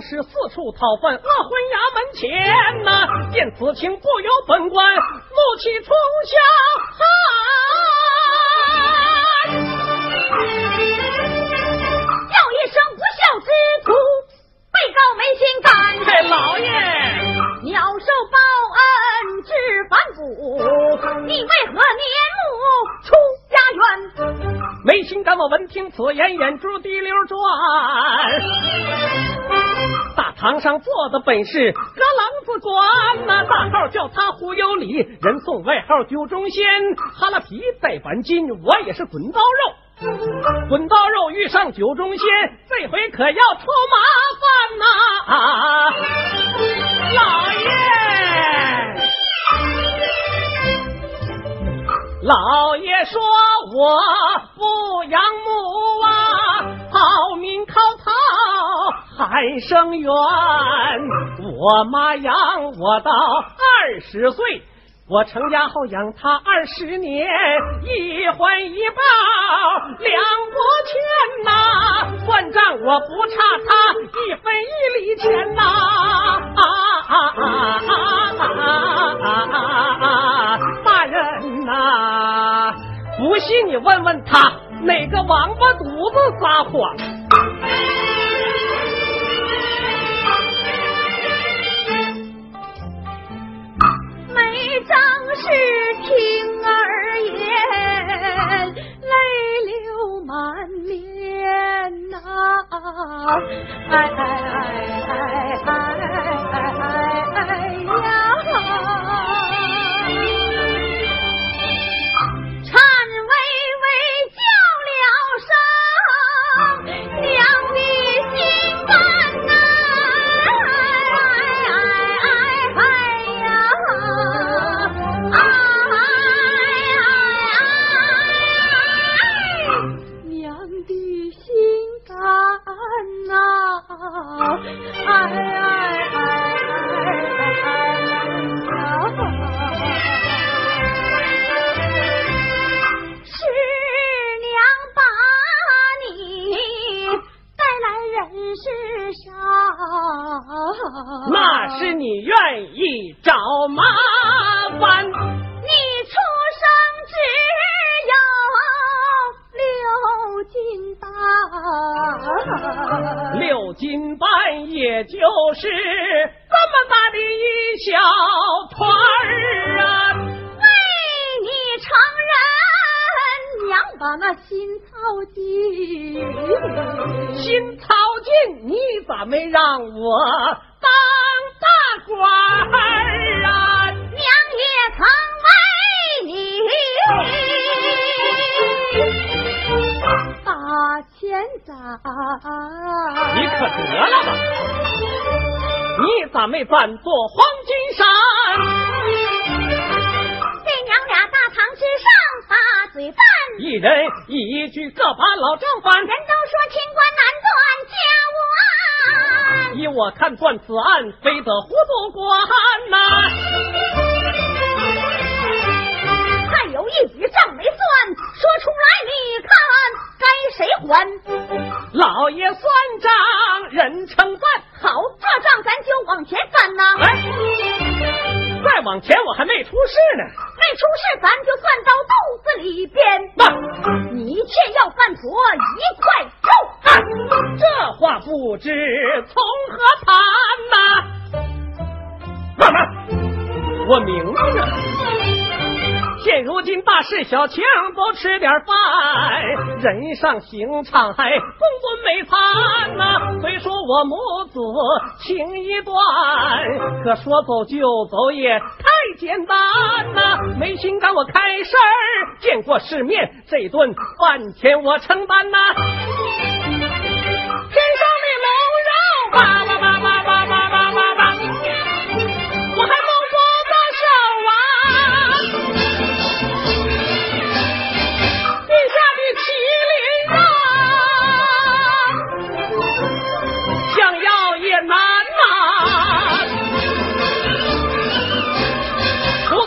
是四处讨饭，饿昏衙门前呐，见此情不由本官怒气冲霄汉，叫一声不孝之徒，被告没心肝。嘿，老爷，鸟兽报恩知反骨，你为何年暮出冤？没心肝，我闻听此言，眼珠滴溜转。大堂上坐的本是个郎子官呐，大号叫他胡有礼，人送外号酒中仙，哈拉皮带板筋，我也是滚刀肉，滚刀肉遇上酒中仙，这回可要出麻烦呐！啊老爷，老爷说我不养母啊，好命靠讨。还生缘，我妈养我到二十岁，我成家后养他二十年，一还一报两不欠呐，算账我不差他一分一厘钱呐，啊啊啊啊啊啊！大人呐，不信你问问他哪个王八犊子撒谎。张是听儿言，泪流满面呐！哎哎哎哎哎哎哎呀！娘把那心草尽，心操尽，你咋没让我？当大官儿啊，娘也曾为你打枪。在。你可得了吧！你咋没暂坐黄金山？把嘴翻，一人一句各把老账翻。人都说清官难断家务案，依我看断此案，非得糊涂官呐。还有一笔账没算，说出来你看该谁还？老爷算账人称赞，好，这账咱就往前翻呐。哎，再往前我还没出事呢。没出事，咱就算到肚子里边。那你却要犯婆一块肉。啊，这话不知从何谈呐、慢慢，我明白了。现如今大事小情都吃点饭，人上刑场还公顿美餐呐、虽说我母子情一段，可说走就走也太简单呐、没心肝我开事儿，见过世面，这顿饭钱我承担呐、天上的龙肉吧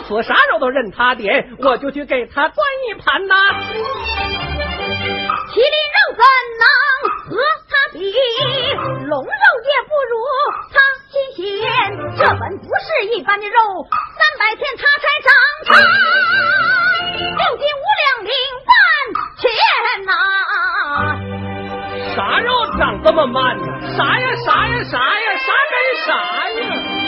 如此啥肉都任他点，我就去给他端一盘呐、麒麟肉怎能和他比？龙肉也不如他新鲜。这本不是一般的肉，三百天他才长成，六斤五两零半钱呐、啥肉长这么慢呢？啥呀啥呀啥呀啥跟啥呀？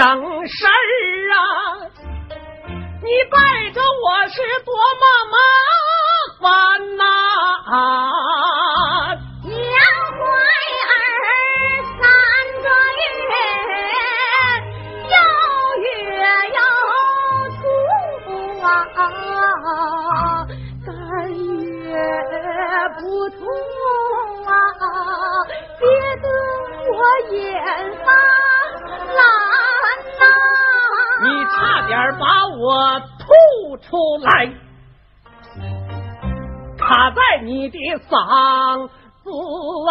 省事儿啊！你背着我是出来，卡在你的嗓子啊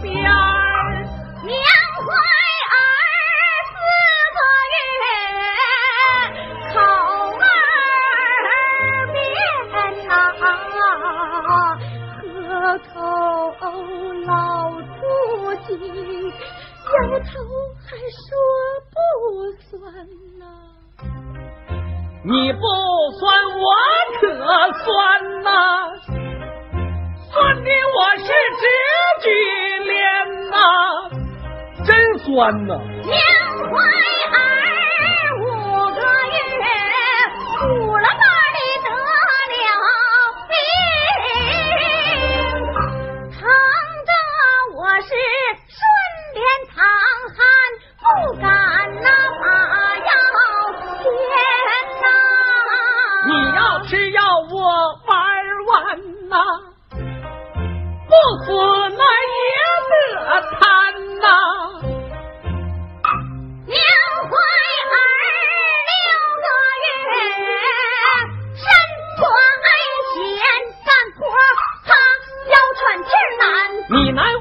边儿。娘怀儿四个月，口儿变呐、河口老粗气，摇头还说不算呐、你不算我可算呐、算的我是直举脸呐、真酸呐、娘怀儿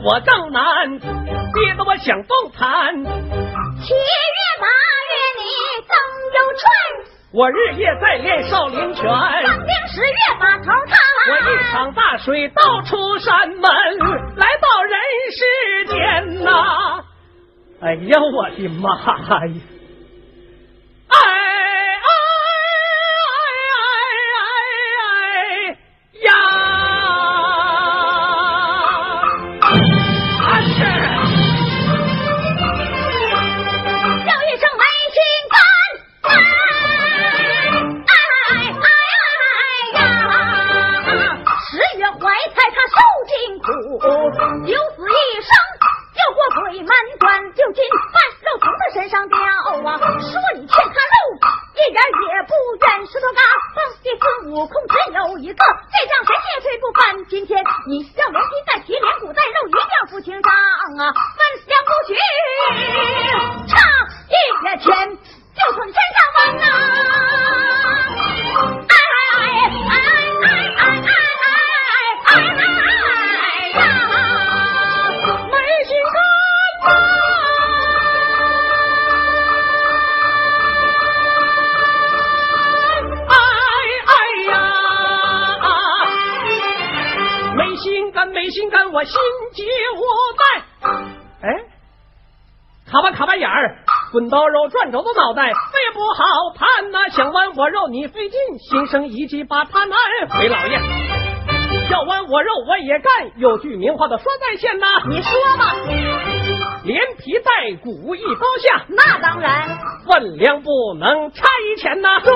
我正难，憋得我想动弹。七月八月你曾有春。我日夜在练少林拳，当兵十月把头烫，我一场大水倒出山门，来到人世间呐！哎呀，我的妈呀！悟空只有一个这仗谁也推不翻今天你要连筋带皮连骨带肉一定要付清账啊分两步去差一点钱就从天上往啊滚刀肉转轴的脑袋，肺不好盘呐！想剜我肉你费劲，心生一计把他难。回老爷，要剜我肉我也干，有句名话的说在先呐。你说吧，连皮带骨一刀下，那当然，分量不能差一钱呐。中，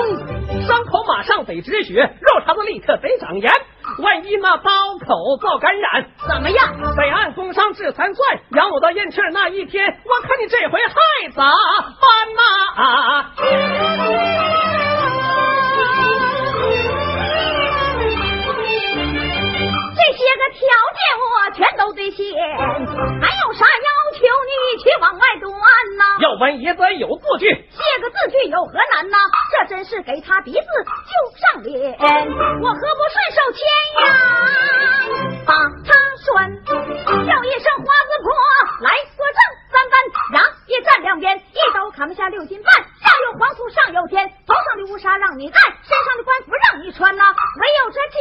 伤口马上得止血，肉肠子立刻得长盐。万一那刀口遭感染，怎么样？得按工伤致残算。养我到咽气那一天，我看你这回还咋办呐？这个条件我全都兑现，还有啥要求你去往外端呐？要文也得有字据，写个字据有何难呐？这真是给他鼻子就上脸，我何不顺手牵羊把他拴？叫一声花子婆来作证，三班让一站两边，一刀砍不下六斤半，下有黄土上有天，头上的乌纱让你戴，身上的官服让你穿呐，唯有这就，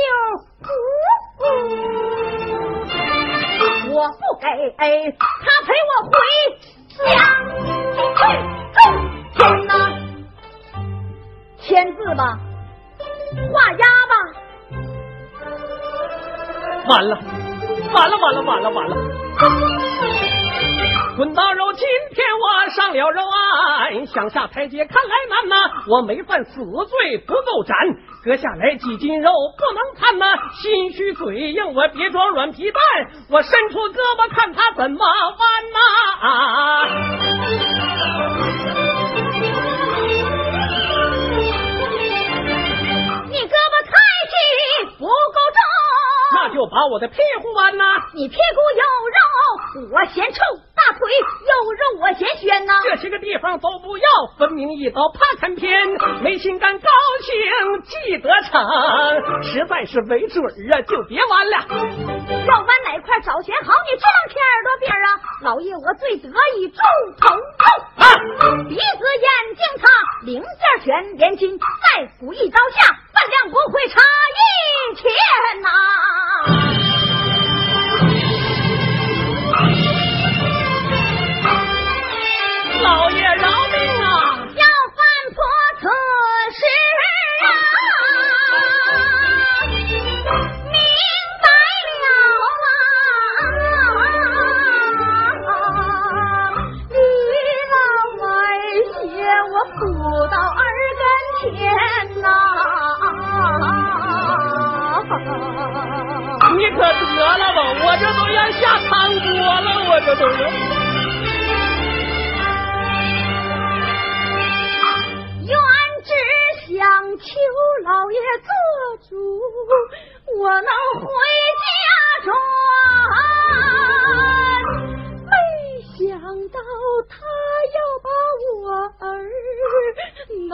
我不给，他陪我回家去。天哪，签字吧，画押吧，完了，完了，完了，完了，完了！滚刀肉，今天我上了肉案，想下台阶看来难呐。我没犯死罪，不够斩，割下来几斤肉不能看呐。心虚嘴硬，我别装软皮蛋，我伸出胳膊看他怎么弯呐。啊就把我的屁股弯呐！你屁股有肉，我嫌臭；大腿有肉，我嫌悬呐。这些个地方都不要，分明一刀怕参偏。没心肝，高兴记得成，实在是没准儿啊，就别弯了。要弯哪块找钱好？你这两天耳朵边啊？老爷，我最得意猪头肉，鼻子、眼睛、擦零件全连筋，再补一刀下，分量不会差一钱呐。锅了，我这都要。愿只想求老爷做主。我能回家转。没想到他要把我儿闹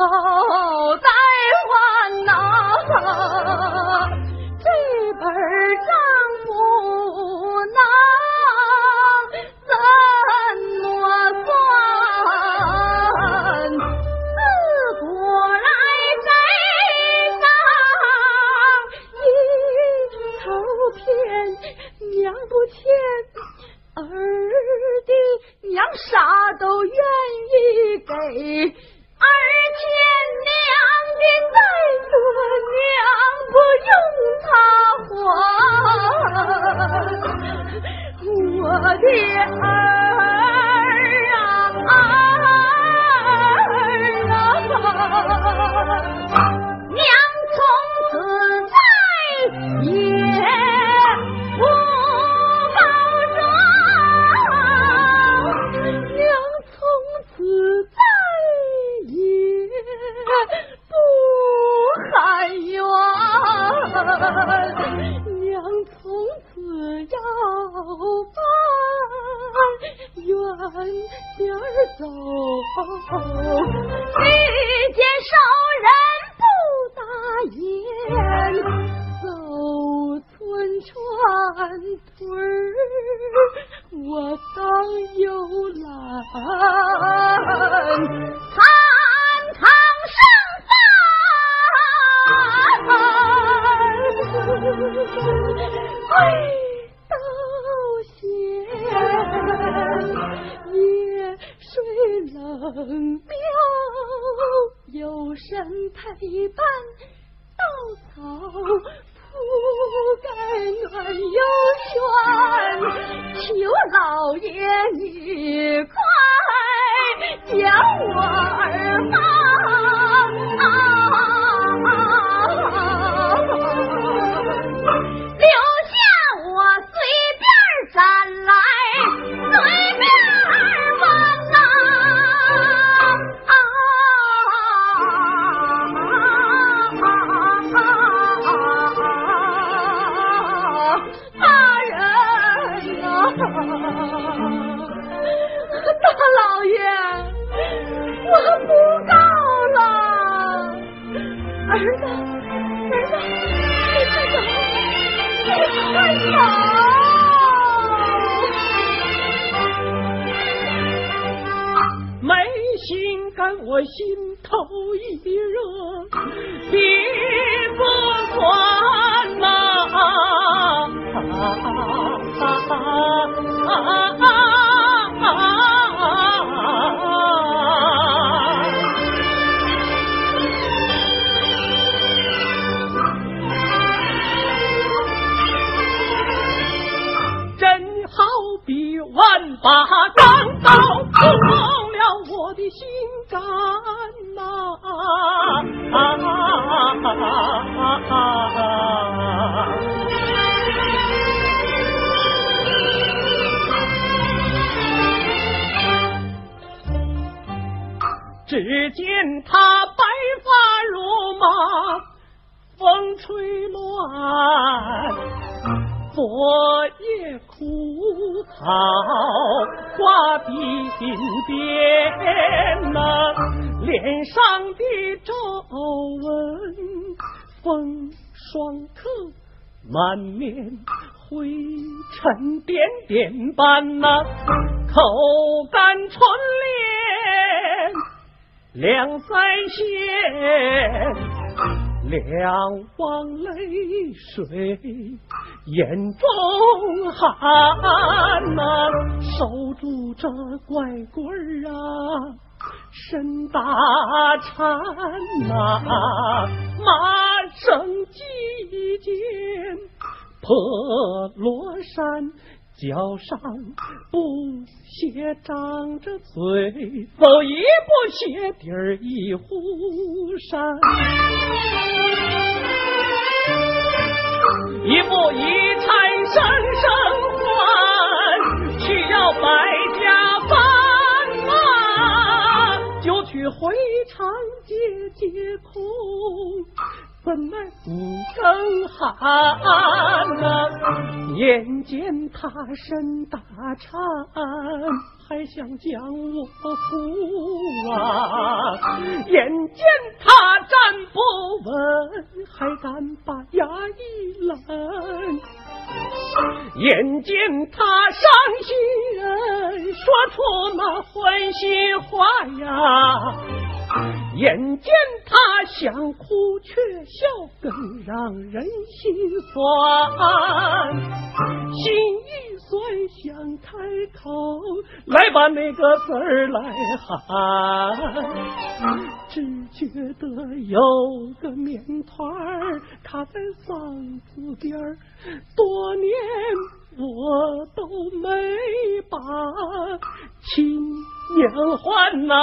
点斑呐，口干唇裂两腮线。两汪泪水眼中含呐、守住这拐棍儿啊，身打颤呐、马生几件破罗衫。脚上不鞋张着嘴，走一步鞋底儿一忽闪，一步一踩声声唤，需要百家饭马，就去回肠解解空。怎奈五更寒呐，眼见他身大颤，还想将我扶啊！眼见他站不稳，还敢把牙一拦。眼见他伤心人，说出那欢心话呀！眼见他想哭却笑，更让人心酸。心一酸，想开口，来把那个字儿来喊，只觉得有个面团儿卡在嗓子边儿，多年我都没把亲娘还呐。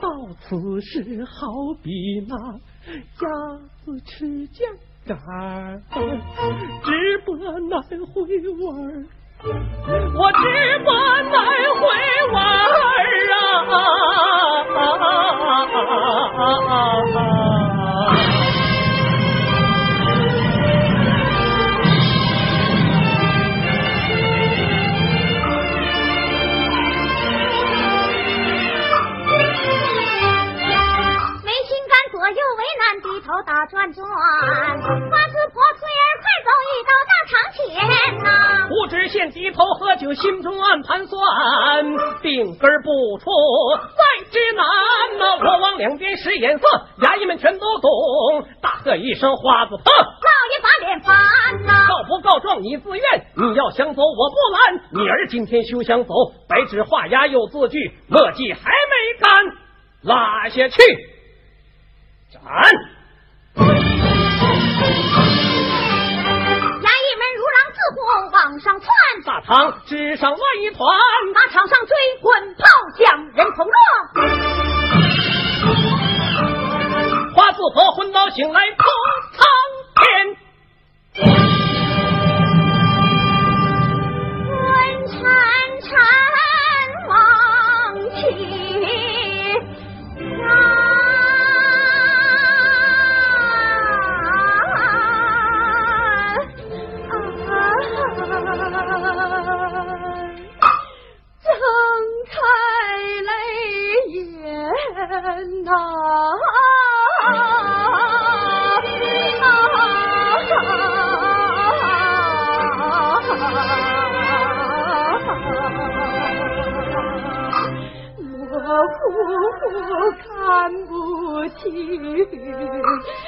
到此时，好比那鸭子吃酱干，直播难回味儿，我直播难回味儿啊！转转，花子婆翠儿快走一到大堂前呐。胡知县低头喝酒，心中暗盘算，病根不出在之难呐。我往两边使眼色，衙役们全都懂。大喝一声：“花子婆，老爷把脸翻呐！告不告状你自愿，你要想走我不拦。你儿今天休想走，白纸画押又字据，墨迹还没干，拉下去斩。”堂之上乱一团，马场上追，滚炮响，人头落。花自婆昏倒醒来，破苍天。我看不清。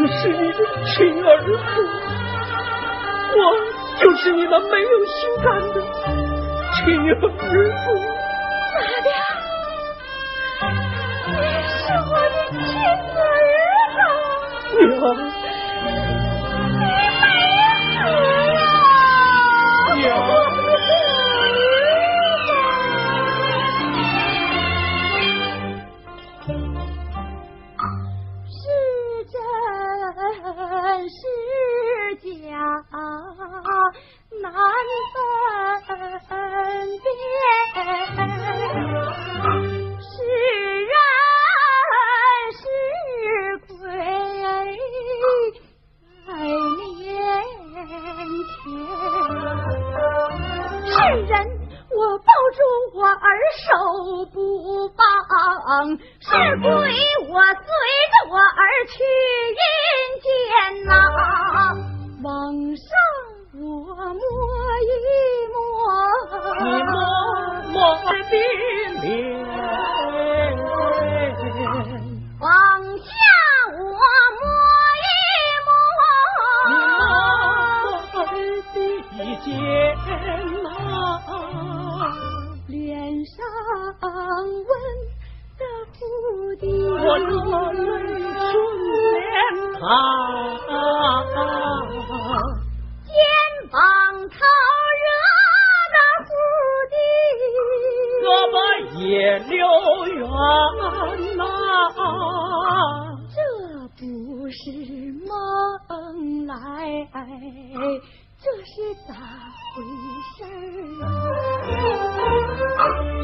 就是你的亲儿子，我就是你那没有心肝的亲儿子。妈的，你是我的亲儿子。娘，人，我抱住我儿手不放；是归，我随着我儿去阴间呐，往上。我摸一摸，你摸摸我的脸；往我热泪顺脸淌。肩膀头热的蝴蝶，胳膊也溜圆呐。这不是梦来，这是咋回事儿？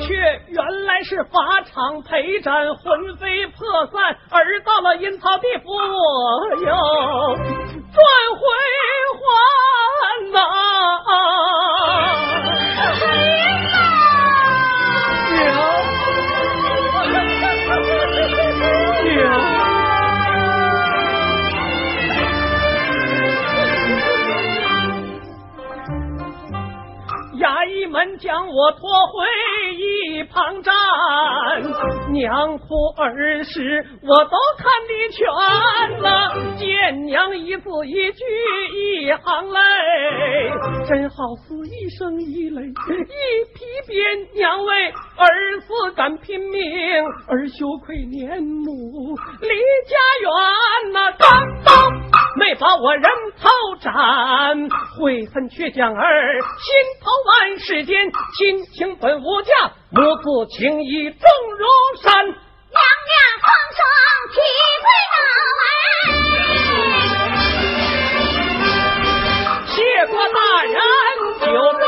却原来是法场陪战，魂飞魄散，而到了阴曹地府我又转回还呐！娘，娘。衙役们将我拖回抗战，娘哭儿时我都看得全呐。见娘一字一句一行泪，真好似一生一泪一批鞭。娘为儿子敢拼命，儿羞愧年母离家园呐。刚刚没把我人头斩，悔恨却将儿心头。万世间亲情本无价，母子情义重如山。娘娘皇上体会到哎，谢过大人，就。